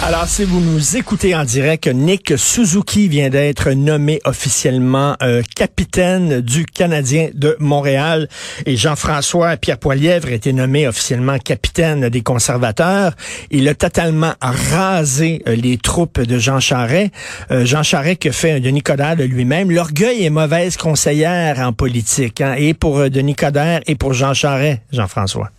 Alors, si vous nous écoutez en direct, Nick Suzuki vient d'être nommé officiellement euh, capitaine du Canadien de Montréal et Jean-François Pierre Poilièvre a été nommé officiellement capitaine des conservateurs. Il a totalement rasé euh, les troupes de Jean Charest. Euh, Jean Charest qui a fait Denis Coderre de lui-même. L'orgueil est mauvaise conseillère en politique, hein, et pour Denis Coderre et pour Jean Charest, Jean-François.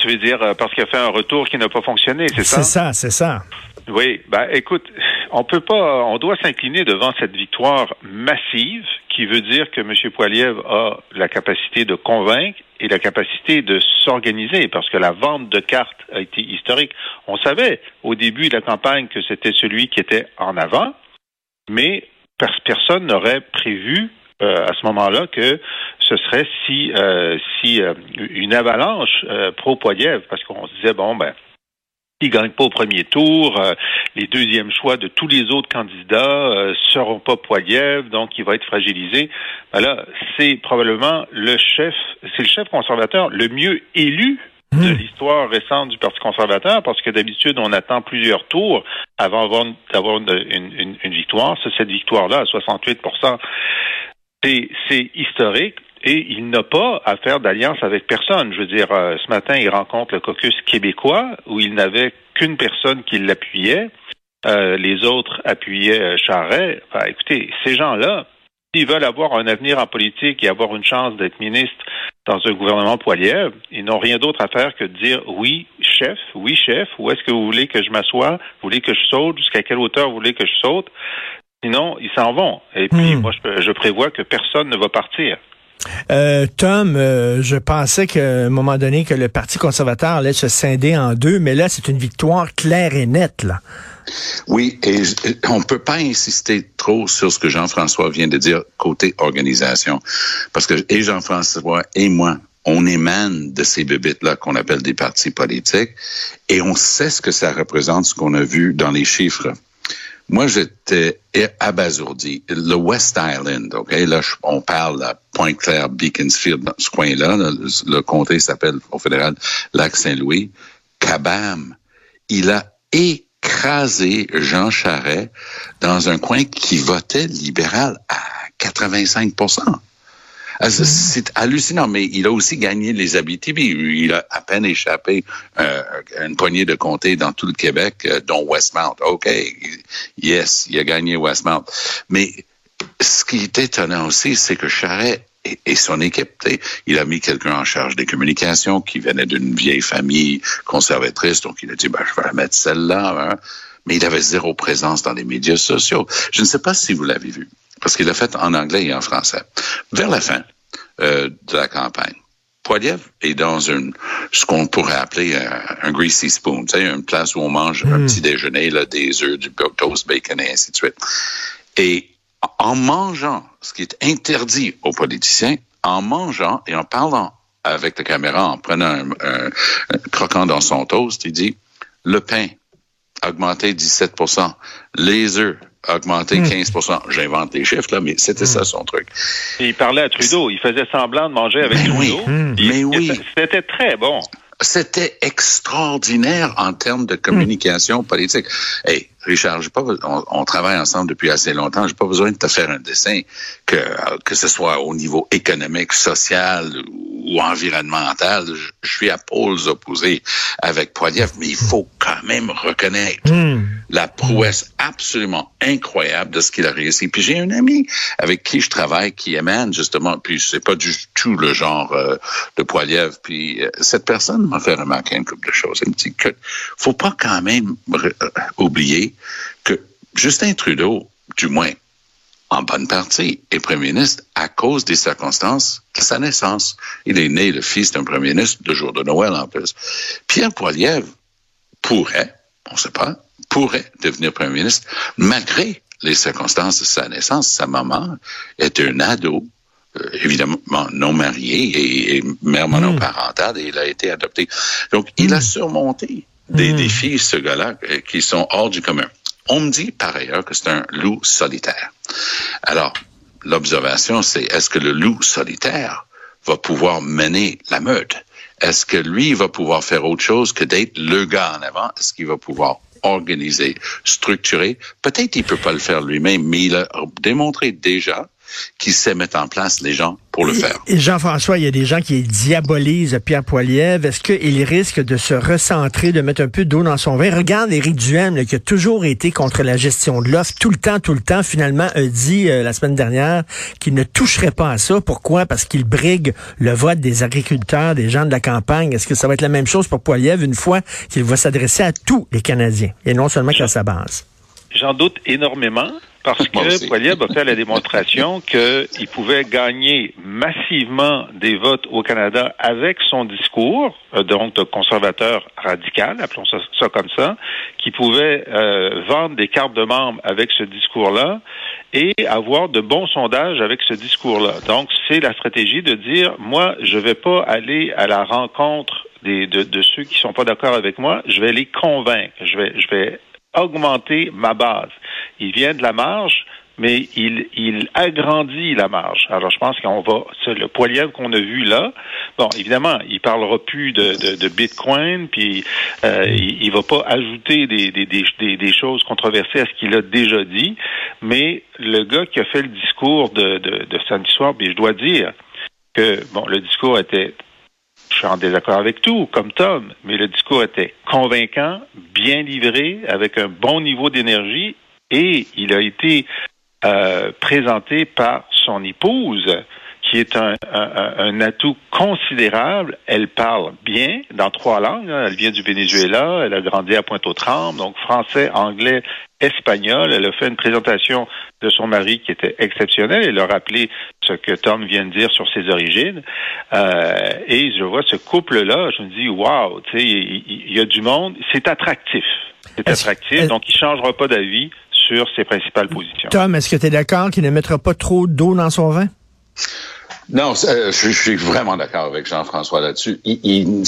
Tu veux dire euh, parce qu'il a fait un retour qui n'a pas fonctionné, c'est ça? C'est ça, c'est ça. Oui, ben écoute, on peut pas, on doit s'incliner devant cette victoire massive qui veut dire que M. Poiliev a la capacité de convaincre et la capacité de s'organiser parce que la vente de cartes a été historique. On savait au début de la campagne que c'était celui qui était en avant, mais personne n'aurait prévu euh, à ce moment-là que ce serait si euh, si euh, une avalanche pro Poiliev parce qu'on se disait bon ben il gagne pas au premier tour, les deuxièmes choix de tous les autres candidats seront pas Poiliev, donc il va être fragilisé. Ben là, c'est probablement le chef, c'est le chef conservateur le mieux élu de hmm. l'histoire récente du Parti conservateur, parce que d'habitude, on attend plusieurs tours avant d'avoir une, une, victoire. C'est cette victoire-là, à 68 c'est historique et il n'a pas à faire d'alliance avec personne. Je veux dire, euh, ce matin, il rencontre le caucus québécois où il n'avait qu'une personne qui l'appuyait. Euh, les autres appuyaient euh, Charret. Enfin, écoutez, ces gens-là, s'ils veulent avoir un avenir en politique et avoir une chance d'être ministre dans un gouvernement poilier, ils n'ont rien d'autre à faire que de dire oui, chef, oui, chef, où est-ce que vous voulez que je m'assoie, vous voulez que je saute, jusqu'à quelle hauteur vous voulez que je saute? Sinon, ils s'en vont. Et puis, hmm. moi, je, prévois que personne ne va partir. Euh, Tom, euh, je pensais qu'à un moment donné que le Parti conservateur allait se scinder en deux, mais là, c'est une victoire claire et nette, là. Oui, et on peut pas insister trop sur ce que Jean-François vient de dire côté organisation, parce que et Jean-François et moi, on émane de ces bébites-là qu'on appelle des partis politiques, et on sait ce que ça représente, ce qu'on a vu dans les chiffres. Moi, j'étais abasourdi. Le West Island, OK? Là, on parle à Pointe-Claire, Beaconsfield, dans ce coin-là. Le, comté s'appelle au fédéral Lac-Saint-Louis. Cabam, il a écrasé Jean Charret dans un coin qui votait libéral à 85 ah, c'est hallucinant, mais il a aussi gagné les Abitibi. Il a à peine échappé euh, une poignée de comtés dans tout le Québec, euh, dont Westmount. OK, yes, il a gagné Westmount. Mais ce qui est étonnant aussi, c'est que Charret et, son équipe, il a mis quelqu'un en charge des communications qui venait d'une vieille famille conservatrice, donc il a dit, ben, je vais la mettre celle-là. Hein. Mais il avait zéro présence dans les médias sociaux. Je ne sais pas si vous l'avez vu parce qu'il l'a fait en anglais et en français. Vers la fin euh, de la campagne, Poiliev est dans une, ce qu'on pourrait appeler un, greasy spoon, tu sais, une place où on mange un hmm. petit déjeuner, là, des œufs, du toast, bacon et ainsi de suite. Et en mangeant, ce qui est interdit aux politiciens, en mangeant et en parlant avec la caméra, en prenant un, un croquant dans son toast, il dit, le pain augmenté 17% les œufs augmenté 15% hmm. J'invente les chiffres, là, mais c'était ça hmm. son truc. il parlait à Trudeau. Il faisait semblant de manger avec Trudeau. Oui. Mais oui. C'était très bon. C'était extraordinaire en termes de communication politique. Hey, Richard, pas, on, travaille ensemble depuis assez longtemps. J'ai pas besoin de te faire un dessin que que ce soit au niveau économique, social ou environnemental. Je, suis à pôles opposés avec Poiliev, mais il faut quand même reconnaître hmm. la prouesse absolument incroyable de ce qu'il a réussi. Puis j'ai un ami avec qui je travaille qui émane justement, puis c'est pas du tout le genre euh, de Poiliev. Puis euh, cette personne m'a fait remarquer une couple de choses. Il me dit que faut pas quand même euh, oublier que Justin Trudeau, du moins en bonne partie, est premier ministre à cause des circonstances de sa naissance. Il est né le fils d'un premier ministre de jour de Noël en plus. Pierre Poilievre pourrait, on ne sait pas, pourrait devenir premier ministre malgré les circonstances de sa naissance. Sa maman était un ado, euh, évidemment non marié et, mère hmm. monoparentale, et il a été adopté. Donc, il a hmm. surmonté des hmm. défis, ce gars-là, euh, qui sont hors du commun. On me dit par ailleurs que c'est un loup solitaire. Alors, l'observation, c'est est-ce que le loup solitaire va pouvoir mener la meute? Est-ce que lui va pouvoir faire autre chose que d'être le gars en avant? Est-ce qu'il va pouvoir organiser, structurer? Peut-être il peut pas le faire lui-même, mais il a démontré déjà qu'il sait mettre en place les gens pour le faire. Et Jean-François, il y a des gens qui diabolisent Pierre Poilievre. Est-ce qu'il risque de se recentrer, de mettre un peu d'eau dans son vin? Regarde Éric Duhem, qui a toujours été contre la gestion de l'offre, tout le temps, tout le temps, finalement a dit euh, la semaine dernière qu'il ne toucherait pas à ça. Pourquoi? Parce qu'il brigue le vote des agriculteurs, des gens de la campagne. Est-ce que ça va être la même chose pour Poilievre une fois qu'il va s'adresser à tous les Canadiens? Et non seulement qu'à sa base? J'en doute énormément parce que Poilievre a fait la démonstration qu'il pouvait gagner massivement des votes au Canada avec son discours, euh, donc de conservateur radical, appelons ça, ça comme ça, qui pouvait euh, vendre des cartes de membres avec ce discours-là et avoir de bons sondages avec ce discours-là. Donc, c'est la stratégie de dire, moi, je vais pas aller à la rencontre des, de, de ceux qui sont pas d'accord avec moi, je vais les convaincre, je vais, je vais augmenter ma base. Il vient de la marge, mais il, agrandit la marge. Alors, je pense qu'on va, le poilièvre qu'on a vu là. Bon, évidemment, il parlera plus de, Bitcoin, puis euh, il, il va pas ajouter des, choses controversées à ce qu'il a déjà dit. Mais le gars qui a fait le discours de, de, de samedi soir, puis je dois dire que bon, le discours était je suis en désaccord avec tout, comme Tom, mais le discours était convaincant, bien livré, avec un bon niveau d'énergie, et il a été euh, présenté par son épouse, qui est un, un, atout considérable. Elle parle bien dans trois langues. Hein. Elle vient du Venezuela, elle a grandi à Pointe-aux-Trembles, donc français, anglais, espagnol. Elle a fait une présentation de son mari qui était exceptionnelle. Elle a rappelé ce que Tom vient de dire sur ses origines. Euh, et je vois ce couple-là, je me dis, wow, tu sais, il, y, a du monde. C'est attractif. C'est attractif, donc il changera pas d'avis sur ses principales positions. Tom, est-ce que tu es d'accord qu'il ne mettra pas trop d'eau dans son vin? Non, euh, je, suis vraiment d'accord avec Jean-François là-dessus. Il,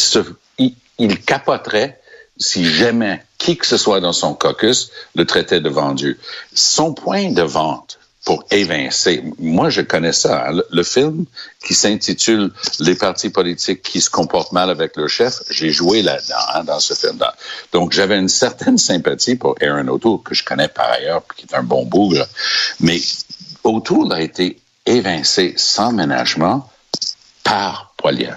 il, capoterait si jamais qui que ce soit dans son caucus le traitait de vendu. Son point de vente pour évincer, moi je connais ça, hein. le, film qui s'intitule Les partis politiques qui se comportent mal avec leur chef, j'ai joué là-dedans, hein, dans ce film-là. Donc j'avais une certaine sympathie pour Aaron O'Toole, que je connais par ailleurs, qui est un bon bougre, mais O'Toole a été évincé sans ménagement par Poiliev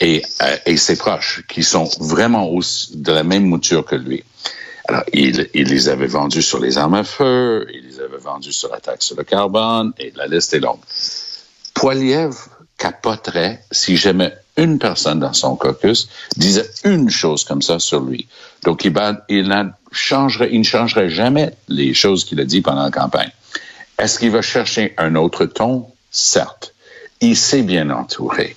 et, euh, et ses proches, qui sont vraiment de la même mouture que lui. Alors, il, il, les avait vendus sur les armes à feu, avait vendus sur la taxe sur le carbone, et la liste est longue. Poiliev capoterait si jamais une personne dans son caucus disait une chose comme ça sur lui. Donc, il, il, changerait, il ne changerait jamais les choses qu'il a dit pendant la campagne. Est-ce qu'il va chercher un autre ton? Certes. Il s'est bien entouré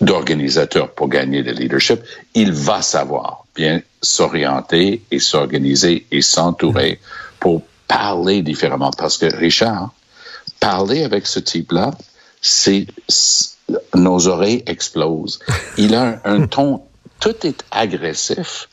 d'organisateurs pour gagner le leadership. Il va savoir bien s'orienter et s'organiser et s'entourer pour parler différemment. Parce que Richard, parler avec ce type-là, c'est nos oreilles explosent. Il a un, ton, tout est agressif,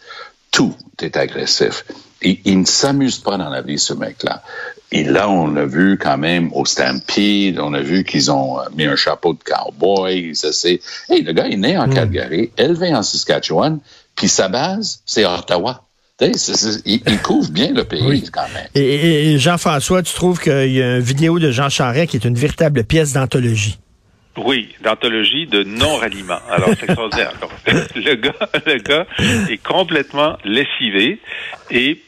tout est agressif. Il, il ne s'amuse pas dans la vie, ce mec-là. Et là, on a vu quand même au Stampede, on a vu qu'ils ont euh, mis un chapeau de cowboy. Ça, c'est, hey, le gars est né en hmm. Calgary, élevé en Saskatchewan, puis sa base, c'est Ottawa. Il, couvre bien le pays quand même. Et, Jean-François, tu trouves qu'il y a une vidéo de Jean Charest qui est une véritable pièce d'anthologie? Oui, d'anthologie de non-ralliement. Alors, c'est extraordinaire. le gars, le gars est complètement lessivé et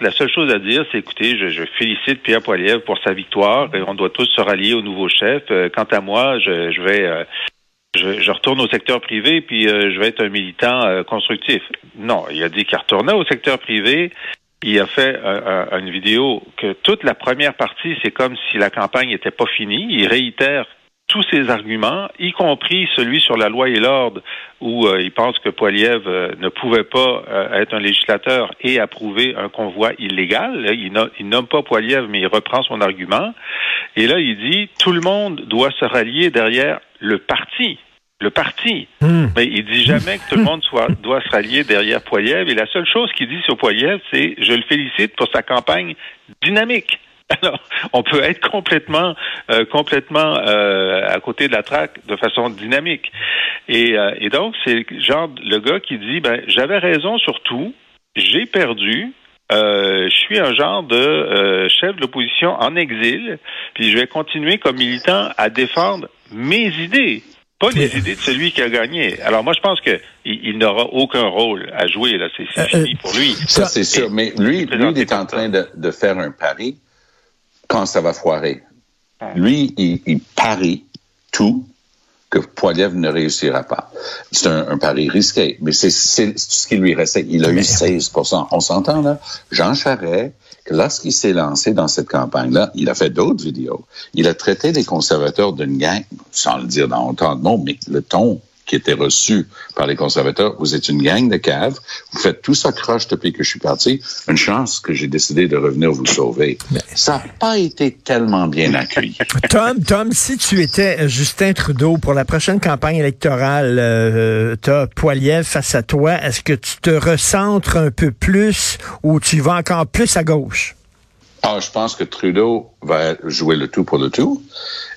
la seule chose à dire, c'est écoutez, je, félicite Pierre Poilievre pour sa victoire. Et on doit tous se rallier au nouveau chef. Euh, quant à moi, je, vais euh, je, retourne au secteur privé puis euh, je vais être un militant constructif. Non, il a dit qu'il retournait au secteur privé. Il a fait une vidéo que toute la première partie, c'est comme si la campagne n'était pas finie. Il réitère tous ses arguments, y compris celui sur la loi et l'ordre, où euh, il pense que Poiliev euh, ne pouvait pas euh, être un législateur et approuver un convoi illégal. il, il, nomme pas Poiliev, mais il reprend son argument. Et là, il dit tout le monde doit se rallier derrière le parti le parti. Hmm. Mais il dit jamais que tout le monde soit, doit se rallier derrière Poiliev. Et la seule chose qu'il dit sur Poiliev, c'est je le félicite pour sa campagne dynamique. Alors, on peut être complètement, euh, complètement euh, à côté de la traque de façon dynamique. Et, euh, et donc, c'est genre le gars qui dit, ben, j'avais raison sur tout, j'ai perdu, euh, je suis un genre de euh, chef de l'opposition en exil, puis je vais continuer comme militant à défendre mes idées, pas les idées de celui qui a gagné. Alors moi, je pense que il, il n'aura aucun rôle à jouer là, c'est Euh, fini pour lui. Ça, c'est sûr. Mais lui, lui, il est en train de, de faire un pari quand ça va foirer. Lui, il, il parie tout que Poiliev ne réussira pas. C'est un, un pari risqué, mais c'est ce qui lui restait. Il a eu 16% On s'entend là? Jean Charest, que lorsqu'il s'est lancé dans cette campagne-là, il a fait d'autres vidéos. Il a traité les conservateurs d'une gang, sans le dire dans autant de mots, mais le ton qui était reçu par les conservateurs, vous êtes une gang de caves, vous faites tout ça croche depuis que je suis parti, une chance que j'ai décidé de revenir vous sauver. Ça n'a pas été tellement bien accueilli. Tom, Tom, si tu étais euh, Justin Trudeau pour la prochaine campagne électorale, euh, t'as Poiliev face à toi, est-ce que tu te recentres un peu plus ou tu vas encore plus à gauche? Ah, je pense que Trudeau va jouer le tout pour le tout.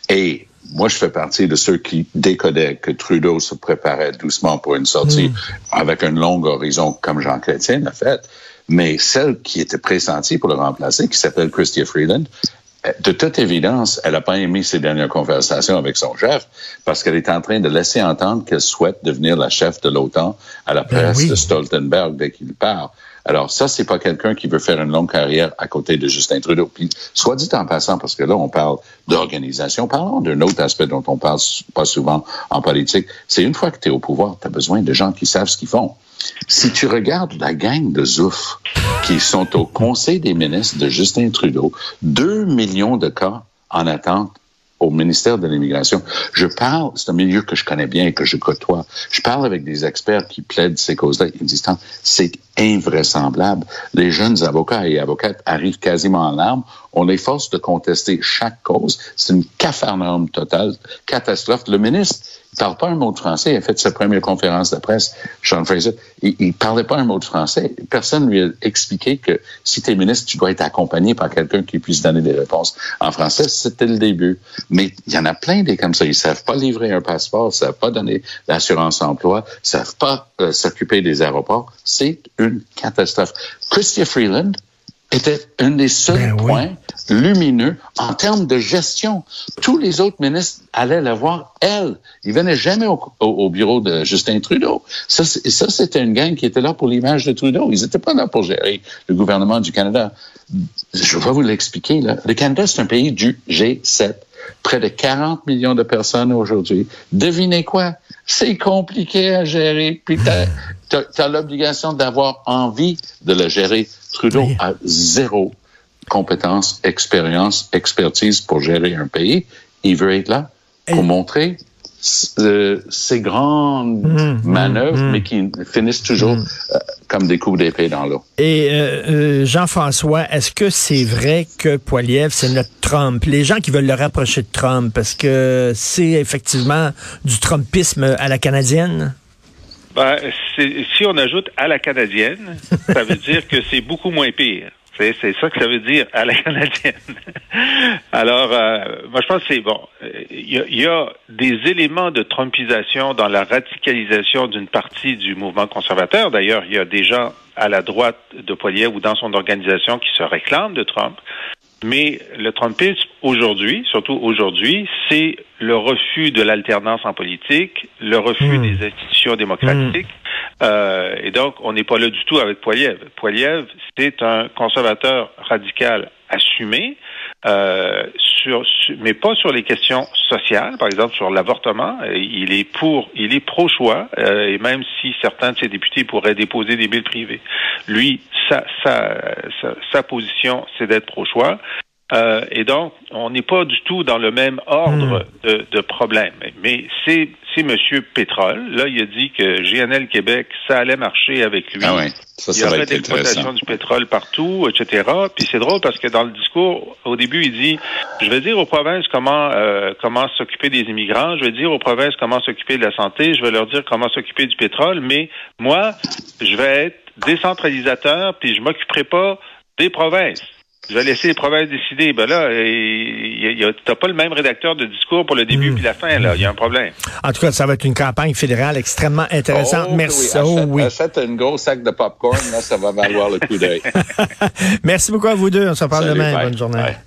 Et moi, je fais partie de ceux qui décodaient que Trudeau se préparait doucement pour une sortie avec un long horizon, comme Jean Chrétien l'a fait. Mais celle qui était pressentie pour le remplacer, qui s'appelle Christia Freeland, euh, de toute évidence, elle n'a pas aimé ses dernières conversations avec son chef parce qu'elle est en train de laisser entendre qu'elle souhaite devenir la chef de l'OTAN à la Ben presse oui. de Stoltenberg dès qu'il part. Alors ça, c'est pas quelqu'un qui veut faire une longue carrière à côté de Justin Trudeau. Puis, soit dit en passant, parce que là, on parle d'organisation, parlons d'un autre aspect dont on parle pas souvent en politique. C'est une fois que tu es au pouvoir, tu besoin de gens qui savent ce qu'ils font. Si tu regardes la gang de Zouf qui sont au Conseil des ministres de Justin Trudeau, deux millions de cas en attente au ministère de l'Immigration. Je parle, c'est un milieu que je connais bien et que je côtoie. Je parle avec des experts qui plaident ces causes-là. Ils me disent, c'est invraisemblable. Les jeunes avocats et avocates arrivent quasiment en larmes. On les force de contester chaque cause. C'est une totale, catastrophe. Le ministre, il parle pas un mot de français. Il a fait sa première conférence de presse, Sean Fraser. Il, il parlait pas un mot de français. Personne lui a expliqué que si tu es ministre, tu dois être accompagné par quelqu'un qui puisse donner des réponses en français. C'était le début. Mais il y en a plein des comme ça. Ils savent pas livrer un passeport, ils savent pas donner l'assurance emploi, ils savent pas euh, s'occuper des aéroports. C'est une catastrophe. Christia Freeland était un des seuls Ben oui. points lumineux en termes de gestion. Tous les autres ministres allaient la voir, elle. Ils venaient jamais au, au- au bureau de Justin Trudeau. Ça, c'était une gang qui était là pour l'image de Trudeau. Ils n'étaient pas là pour gérer le gouvernement du Canada. Je vais vous l'expliquer. là. Le Canada, c'est un pays du G7. Près de 40 millions de personnes aujourd'hui. Devinez quoi? C'est compliqué à gérer. Puis t'as as, l'obligation d'avoir envie de le gérer. Trudeau a zéro compétence, expérience, expertise pour gérer un pays. Il veut être là pour montrer euh, ces grandes Mmh, manœuvres, mmh, mais qui finissent toujours euh, comme des coups d'épée dans l'eau. Et euh, euh, Jean-François, est-ce que c'est vrai que Poiliev, c'est notre Trump? Les gens qui veulent le rapprocher de Trump, parce que c'est effectivement du Trumpisme à la canadienne? Ben, si on ajoute à la canadienne, ça veut dire que c'est beaucoup moins pire. C'est ça que ça veut dire à la canadienne. Alors, euh, moi, je pense que c'est bon. Il y, a, y a des éléments de trumpisation dans la radicalisation d'une partie du mouvement conservateur. D'ailleurs, il y a des gens à la droite de Poilievre ou dans son organisation qui se réclament de Trump. Mais le Trumpisme aujourd'hui, surtout aujourd'hui, c'est le refus de l'alternance en politique, le refus Hmm. des institutions démocratiques. Euh, et donc, on n'est pas là du tout avec Poiliev. Poiliev, c'est un conservateur radical assumé, euh, sur, sur- mais pas sur les questions sociales, par exemple sur l'avortement. Euh, Il est pour, il est pro-choix, euh, et même si certains de ses députés pourraient déposer des billes privés, lui, sa, sa, sa, sa position, c'est d'être pro-choix. Euh, et donc, on n'est pas du tout dans le même ordre de, de problème. Mais c'est c'est Monsieur Pétrole. Là, il a dit que GNL Québec, ça allait marcher avec lui. Ah ouais. Ça, il y ça aurait intéressant. du pétrole partout, etc. Puis c'est drôle parce que dans le discours, au début, il dit je vais dire aux provinces comment euh, comment s'occuper des immigrants, je vais dire aux provinces comment s'occuper de la santé, je vais leur dire comment s'occuper du pétrole, mais moi, je vais être décentralisateur, puis je m'occuperai pas des provinces. Je vais laisser les provinces décider. Ben là, tu n'as pas le même rédacteur de discours pour le début puis la fin. Là, il y a un problème. En tout cas, ça va être une campagne fédérale extrêmement intéressante. Oh, Merci. Oui. Oh, Achète, oui. achète un gros sac de popcorn, là, ça va valoir le coup d'œil. Merci beaucoup à vous deux. On se parle Salut, demain. bye. Bonne journée. Bye.